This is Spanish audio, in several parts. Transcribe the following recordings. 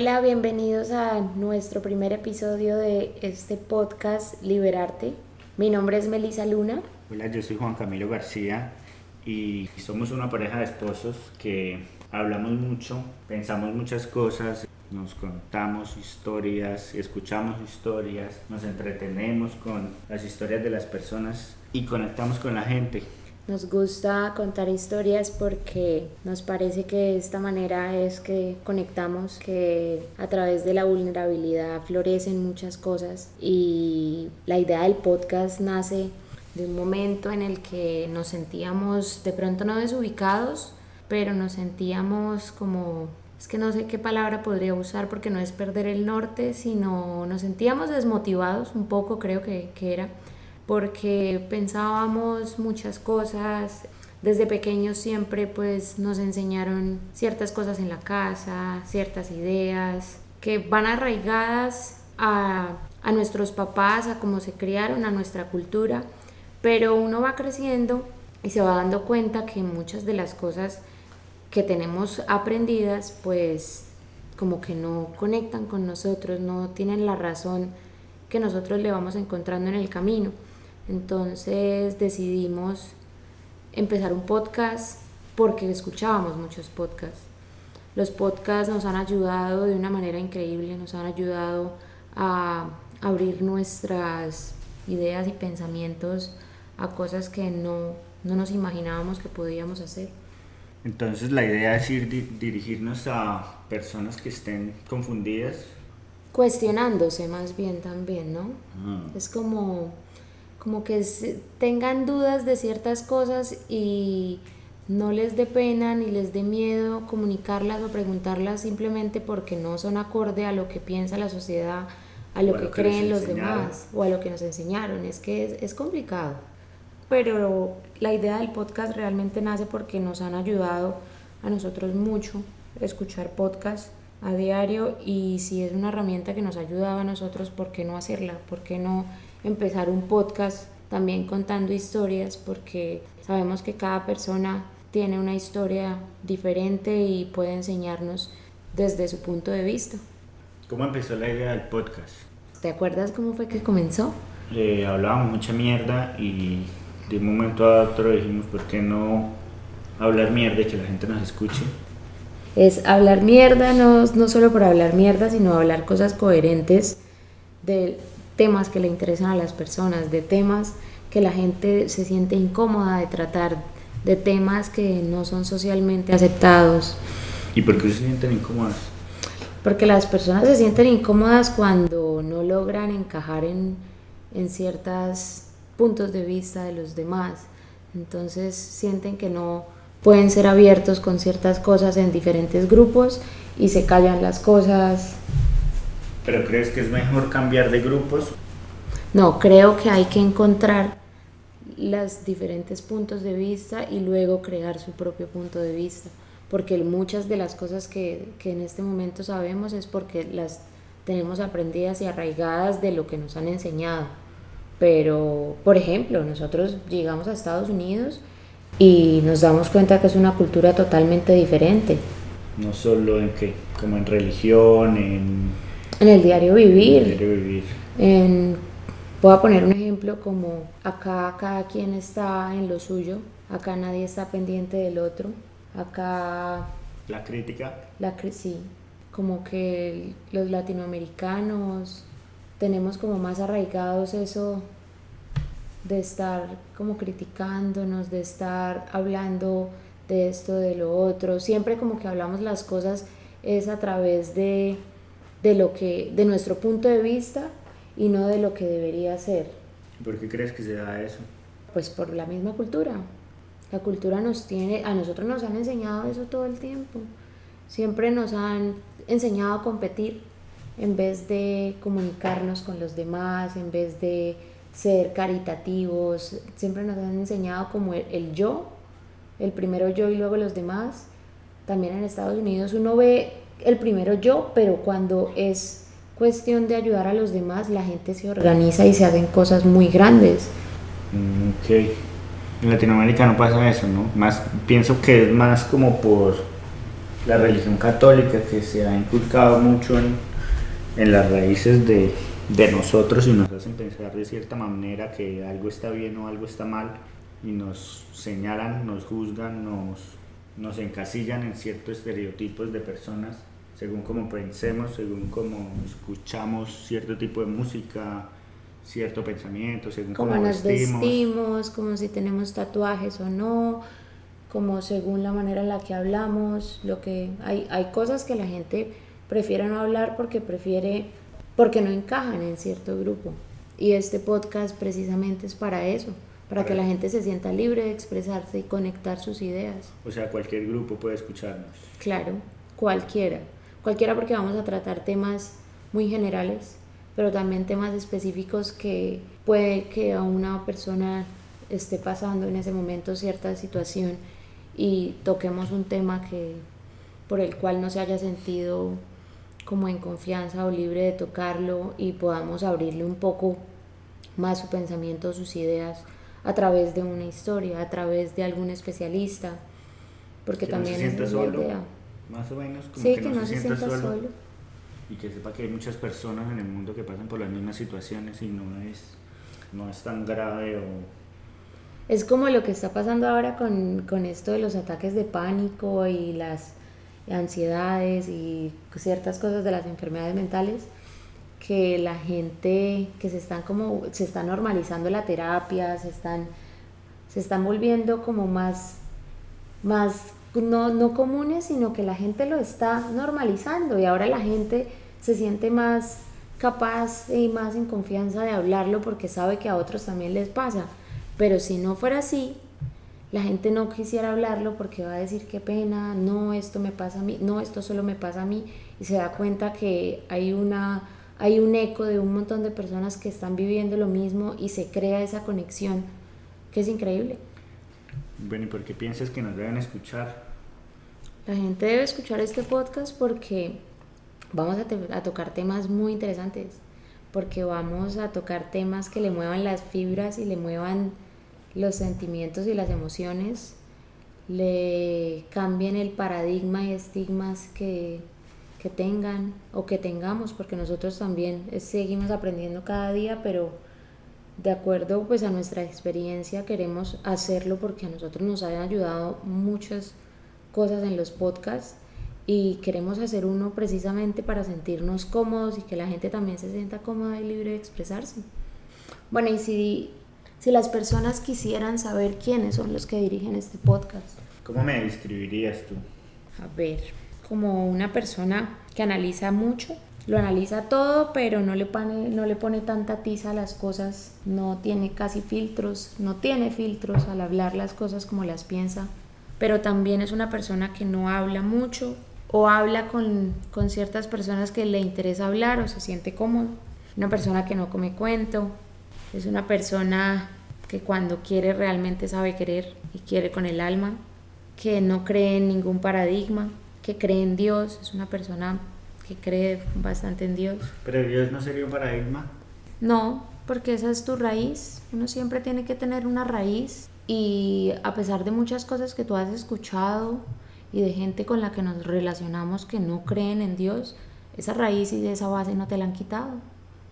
Hola, bienvenidos a nuestro primer episodio de este podcast Liberarte. Mi nombre es Melisa Luna. Hola, yo soy Juan Camilo García y somos una pareja de esposos que hablamos mucho, pensamos muchas cosas, nos contamos historias, escuchamos historias, nos entretenemos con las historias de las personas y conectamos con la gente. Nos gusta contar historias porque nos parece que de esta manera es que conectamos, que a través de la vulnerabilidad florecen muchas cosas y la idea del podcast nace de un momento en el que nos sentíamos de pronto no desubicados, pero nos sentíamos como es que no sé qué palabra podría usar porque no es perder el norte, sino nos sentíamos desmotivados un poco, creo que, que era porque pensábamos muchas cosas. Desde pequeños siempre pues nos enseñaron ciertas cosas en la casa, ciertas ideas que van arraigadas a, a nuestros papás, a cómo se criaron, a nuestra cultura, pero uno va creciendo y se va dando cuenta que muchas de las cosas que tenemos aprendidas pues como que no conectan con nosotros, no tienen la razón que nosotros le vamos encontrando en el camino. Entonces decidimos empezar un podcast porque escuchábamos muchos podcasts. Los podcasts nos han ayudado de una manera increíble, nos han ayudado a abrir nuestras ideas y pensamientos a cosas que no, nos imaginábamos que podíamos hacer. Entonces la idea es ir dirigirnos a personas que estén confundidas. Cuestionándose más bien también, ¿no? Es como como que tengan dudas de ciertas cosas y no les dé pena ni les dé miedo comunicarlas o preguntarlas simplemente porque no son acorde a lo que piensa la sociedad, a lo, que, creen los demás o a lo que nos enseñaron. Es que es, es complicado. Pero la idea del podcast realmente nace porque nos han ayudado a nosotros mucho escuchar podcast a diario y si es una herramienta que nos ayudaba a nosotros, ¿por qué no hacerla? ¿Por qué no empezar un podcast también contando historias porque sabemos que cada persona tiene una historia diferente y puede enseñarnos desde su punto de vista. ¿Cómo empezó la idea del podcast? ¿Te acuerdas cómo fue que comenzó? Eh, hablábamos mucha mierda y de un momento a otro dijimos, ¿por qué no hablar mierda y que la gente nos escuche? Es hablar mierda, no, no solo por hablar mierda, sino hablar cosas coherentes de temas que le interesan a las personas, de temas que la gente se siente incómoda de tratar, de temas que no son socialmente aceptados. ¿Y por qué se sienten incómodas? Porque las personas se sienten incómodas cuando no logran encajar en, en ciertos puntos de vista de los demás. Entonces sienten que no pueden ser abiertos con ciertas cosas en diferentes grupos y se callan las cosas ¿Pero crees que es mejor cambiar de grupos? No, creo que hay que encontrar los diferentes puntos de vista y luego crear su propio punto de vista, porque muchas de las cosas que, que en este momento sabemos es porque las tenemos aprendidas y arraigadas de lo que nos han enseñado. Pero, por ejemplo, nosotros llegamos a Estados Unidos y nos damos cuenta que es una cultura totalmente diferente. No solo en qué, como en religión, en en el diario vivir. El diario vivir. En, voy a poner un ejemplo como acá cada quien está en lo suyo, acá nadie está pendiente del otro, acá... La crítica. La, sí, como que los latinoamericanos tenemos como más arraigados eso de estar como criticándonos, de estar hablando de esto, de lo otro. Siempre como que hablamos las cosas es a través de de lo que de nuestro punto de vista y no de lo que debería ser. ¿Por qué crees que se da eso? Pues por la misma cultura. La cultura nos tiene, a nosotros nos han enseñado eso todo el tiempo. Siempre nos han enseñado a competir en vez de comunicarnos con los demás, en vez de ser caritativos. Siempre nos han enseñado como el, yo, el primero yo y luego los demás. También en Estados Unidos uno ve el primero yo, pero cuando es cuestión de ayudar a los demás, la gente se organiza y se hacen cosas muy grandes. Mm, ok. En Latinoamérica no pasa eso, ¿no? Más, pienso que es más como por la religión católica que se ha inculcado mucho en, en las raíces de, de nosotros y nos hacen pensar de cierta manera que algo está bien o algo está mal y nos señalan, nos juzgan, nos, nos encasillan en ciertos estereotipos de personas según cómo pensemos, según cómo escuchamos cierto tipo de música, cierto pensamiento, según cómo, nos vestimos. como si tenemos tatuajes o no, como según la manera en la que hablamos, lo que hay, hay cosas que la gente prefiere no hablar porque prefiere porque no encajan en cierto grupo. Y este podcast precisamente es para eso, para que la gente se sienta libre de expresarse y conectar sus ideas. O sea, cualquier grupo puede escucharnos. Claro, cualquiera. Cualquiera porque vamos a tratar temas muy generales, pero también temas específicos que puede que a una persona esté pasando en ese momento cierta situación y toquemos un tema que por el cual no se haya sentido como en confianza o libre de tocarlo y podamos abrirle un poco más su pensamiento, sus ideas a través de una historia, a través de algún especialista, porque también es la idea. Más o menos, como que, no, se, sienta, solo, Y que sepa que hay muchas personas en el mundo que pasan por las mismas situaciones y no es, no es tan grave o... Es como lo que está pasando ahora con, con esto de los ataques de pánico y las ansiedades y ciertas cosas de las enfermedades mentales que la gente que se están como se está normalizando la terapia se están se están volviendo como más más no, no comunes sino que la gente lo está normalizando y ahora la gente se siente más capaz y más en confianza de hablarlo porque sabe que a otros también les pasa. Pero si no fuera así la gente no quisiera hablarlo porque va a decir qué pena, no, esto me pasa a mí, no, esto solo me pasa a mí, y se da cuenta que hay, una, hay un eco de un montón de personas que están viviendo lo mismo y se crea esa conexión que es increíble. Bueno, ¿y por qué piensas que nos deben escuchar? La gente debe escuchar este podcast porque vamos a, a tocar temas muy interesantes, porque vamos a tocar temas que le muevan las fibras y le muevan los sentimientos y las emociones, le cambien el paradigma y estigmas que, que tengan o que tengamos, porque nosotros también seguimos aprendiendo cada día, pero de acuerdo pues a nuestra experiencia queremos hacerlo porque a nosotros nos han ayudado muchas cosas en los podcasts y queremos hacer uno precisamente para sentirnos cómodos y que la gente también se sienta cómoda y libre de expresarse. Bueno, y si si las personas quisieran saber quiénes son los que dirigen este podcast. ¿Cómo me describirías tú? A ver, como una persona que analiza mucho, lo analiza todo, pero no le, pone, no le pone tanta tiza a las cosas, no tiene casi filtros, no tiene filtros al hablar las cosas como las piensa, pero también es una persona que no habla mucho o habla con, con ciertas personas que le interesa hablar o se siente cómodo, una persona que no come cuento, es una persona que cuando quiere realmente sabe querer y quiere con el alma, que no cree en ningún paradigma, que cree en Dios, es una persona que cree bastante en Dios. ¿Pero Dios no sería un paradigma? No, porque esa es tu raíz. Uno siempre tiene que tener una raíz y a pesar de muchas cosas que tú has escuchado y de gente con la que nos relacionamos que no creen en Dios, esa raíz y esa base no te la han quitado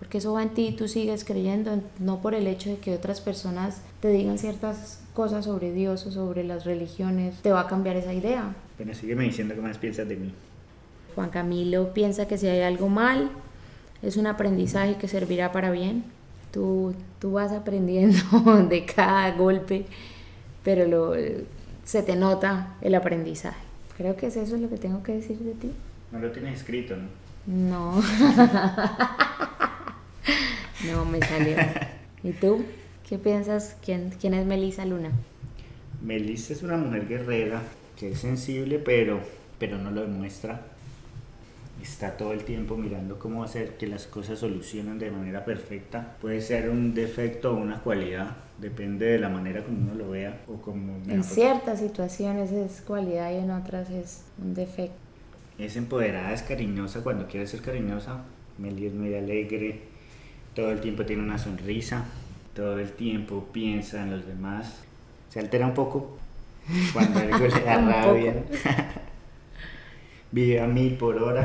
porque eso va en ti y tú sigues creyendo, no por el hecho de que otras personas te digan ciertas cosas sobre Dios o sobre las religiones, te va a cambiar esa idea. Bueno, sígueme diciendo qué más piensas de mí. Juan Camilo piensa que si hay algo mal, es un aprendizaje que servirá para bien. Tú, tú vas aprendiendo de cada golpe, pero lo, se te nota el aprendizaje. Creo que es eso lo que tengo que decir de ti. No lo tienes escrito, ¿no? No. No, me salió. ¿Y tú? ¿Qué piensas? ¿Quién, quién es Melissa Luna? Melissa es una mujer guerrera que es sensible, pero, pero no lo demuestra. Está todo el tiempo mirando cómo hacer que las cosas solucionen de manera perfecta. Puede ser un defecto o una cualidad, depende de la manera como uno lo vea o como... En ciertas situaciones es cualidad y en otras es un defecto. Es empoderada, es cariñosa cuando quiere ser cariñosa. Meli es muy alegre, todo el tiempo tiene una sonrisa, todo el tiempo piensa en los demás. Se altera un poco cuando algo le da rabia. vive a mil por hora,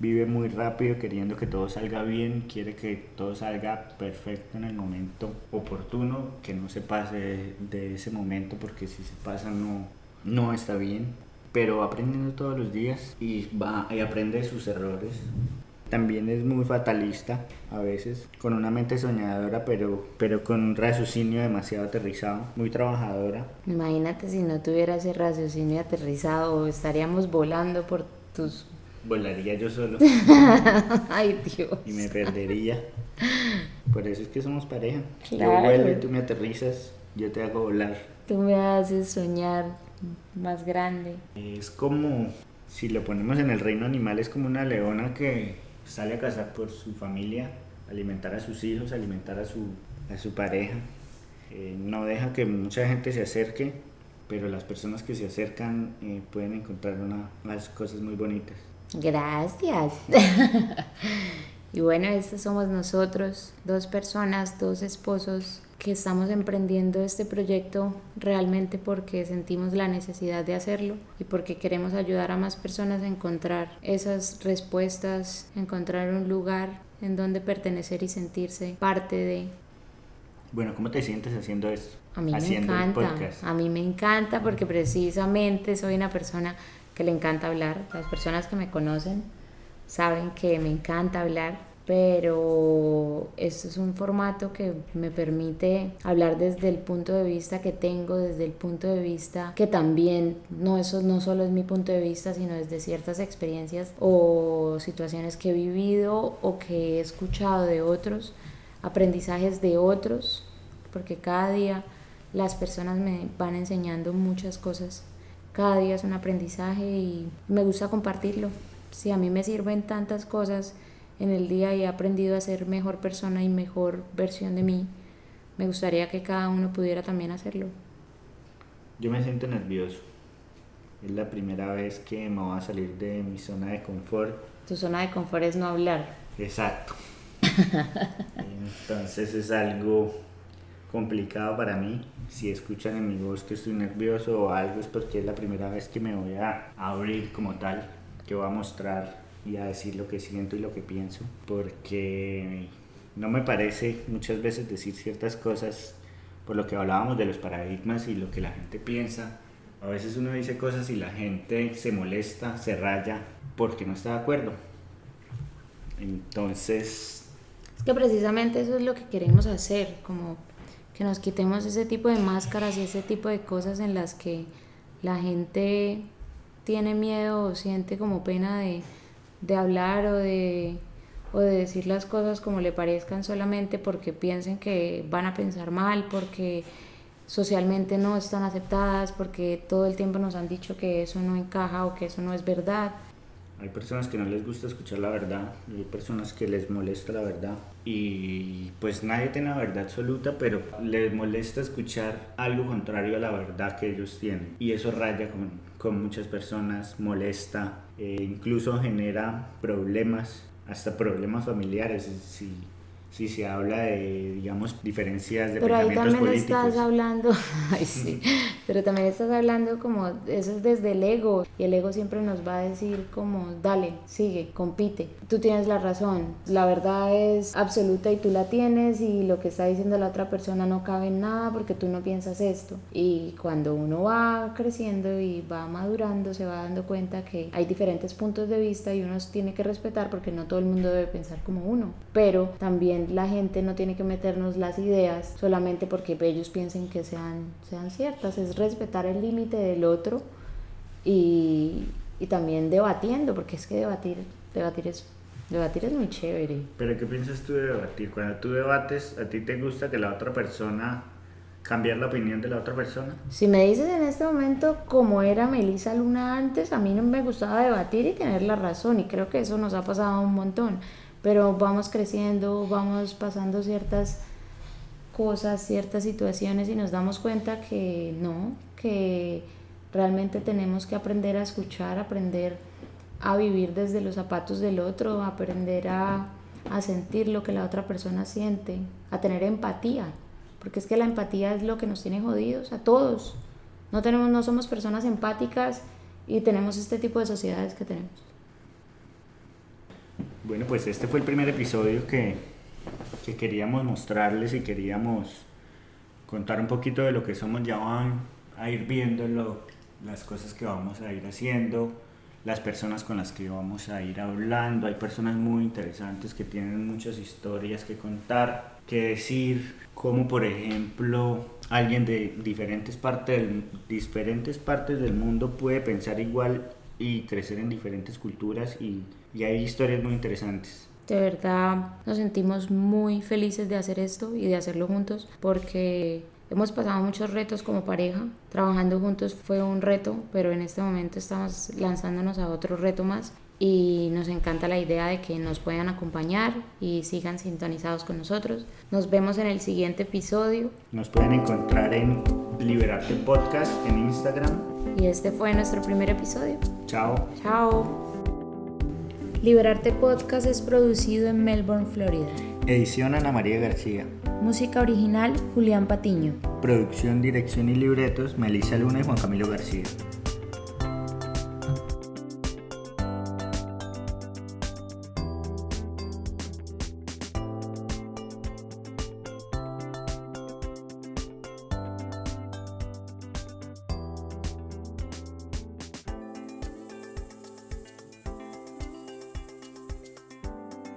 vive muy rápido queriendo que todo salga bien, quiere que todo salga perfecto en el momento oportuno, que no se pase de ese momento porque si se pasa no, no está bien. Pero aprendiendo todos los días y va y aprende sus errores también es muy fatalista a veces, con una mente soñadora, pero, pero con un raciocinio demasiado aterrizado, muy trabajadora. Imagínate si no tuviera ese raciocinio aterrizado, estaríamos volando por tus... Volaría yo solo. Ay, Dios. Y me perdería. Por eso es que somos pareja. Yo vuelo y tú me aterrizas, yo te hago volar. Tú me haces soñar más grande. Es como, si lo ponemos en el reino animal, es como una leona que sale a cazar por su familia, alimentar a sus hijos, alimentar a su, a su pareja. Eh, no deja que mucha gente se acerque, pero las personas que se acercan eh, pueden encontrar unas cosas muy bonitas. Gracias. y bueno, estos somos nosotros, dos personas, dos esposos que estamos emprendiendo este proyecto realmente porque sentimos la necesidad de hacerlo y porque queremos ayudar a más personas a encontrar esas respuestas, encontrar un lugar en donde pertenecer y sentirse parte de. Bueno, ¿cómo te sientes haciendo esto? A mí me encanta. A mí me encanta porque precisamente soy una persona que le encanta hablar. Las personas que me conocen saben que me encanta hablar pero esto es un formato que me permite hablar desde el punto de vista que tengo, desde el punto de vista que también no eso no solo es mi punto de vista, sino desde ciertas experiencias o situaciones que he vivido o que he escuchado de otros, aprendizajes de otros, porque cada día las personas me van enseñando muchas cosas. Cada día es un aprendizaje y me gusta compartirlo. Si a mí me sirven tantas cosas, en el día y he aprendido a ser mejor persona y mejor versión de mí, me gustaría que cada uno pudiera también hacerlo. Yo me siento nervioso. Es la primera vez que me voy a salir de mi zona de confort. Tu zona de confort es no hablar. Exacto. Entonces es algo complicado para mí. Si escuchan en mi voz que estoy nervioso o algo es porque es la primera vez que me voy a abrir como tal, que voy a mostrar y a decir lo que siento y lo que pienso, porque no me parece muchas veces decir ciertas cosas por lo que hablábamos de los paradigmas y lo que la gente piensa. A veces uno dice cosas y la gente se molesta, se raya porque no está de acuerdo. Entonces... Es que precisamente eso es lo que queremos hacer, como que nos quitemos ese tipo de máscaras y ese tipo de cosas en las que la gente tiene miedo o siente como pena de, de hablar o de, o de decir las cosas como le parezcan solamente porque piensen que van a pensar mal, porque socialmente no están aceptadas, porque todo el tiempo nos han dicho que eso no encaja o que eso no es verdad. Hay personas que no les gusta escuchar la verdad, hay personas que les molesta la verdad y pues nadie tiene la verdad absoluta, pero les molesta escuchar algo contrario a la verdad que ellos tienen y eso raya con, con muchas personas, molesta, e incluso genera problemas, hasta problemas familiares. Si, si se habla de, digamos, diferencias de pero ahí también políticos. estás hablando, ay, sí, pero también estás hablando como, eso es desde el ego, y el ego siempre nos va a decir como, dale, sigue, compite, tú tienes la razón, la verdad es absoluta y tú la tienes, y lo que está diciendo la otra persona no cabe en nada porque tú no piensas esto. Y cuando uno va creciendo y va madurando, se va dando cuenta que hay diferentes puntos de vista y uno tiene que respetar porque no todo el mundo debe pensar como uno, pero también la gente no tiene que meternos las ideas solamente porque ellos piensen que sean, sean ciertas, es respetar el límite del otro y, y, también debatiendo, porque es que debatir, debatir es Debatir es muy chévere. Pero ¿qué piensas tú de debatir? Cuando tú debates, ¿a ti te gusta que la otra persona cambiar la opinión de la otra persona? Si me dices en este momento cómo era Melissa Luna antes, a mí no me gustaba debatir y tener la razón y creo que eso nos ha pasado un montón, pero vamos creciendo, vamos pasando ciertas cosas, ciertas situaciones y nos damos cuenta que no, que realmente tenemos que aprender a escuchar, aprender a vivir desde los zapatos del otro, aprender a, a sentir lo que la otra persona siente, a tener empatía porque es que la empatía es lo que nos tiene jodidos a todos. No, tenemos, no somos personas empáticas y tenemos este tipo de sociedades que tenemos. Bueno, pues este fue el primer episodio que, que queríamos mostrarles y queríamos contar un poquito de lo que somos. Ya van a ir viendo lo, las cosas que vamos a ir haciendo, las personas con las que vamos a ir hablando. Hay personas muy interesantes que tienen muchas historias que contar, que decir, como por ejemplo alguien de diferentes partes, del, diferentes partes del mundo puede pensar igual y crecer en diferentes culturas y, y hay historias muy interesantes. De verdad nos sentimos muy felices de hacer esto y de hacerlo juntos porque hemos pasado muchos retos como pareja. Trabajando juntos fue un reto, pero en este momento estamos lanzándonos a otro reto más y nos encanta la idea de que nos puedan acompañar y sigan sintonizados con nosotros. Nos vemos en el siguiente episodio. Nos pueden encontrar en Liberarte Podcast en Instagram. Y este fue nuestro primer episodio. Chao. Chao. Liberarte Podcast es producido en Melbourne, Florida. Edición Ana María García. Música original Julián Patiño. Producción, dirección y libretos Melissa Luna y Juan Camilo García.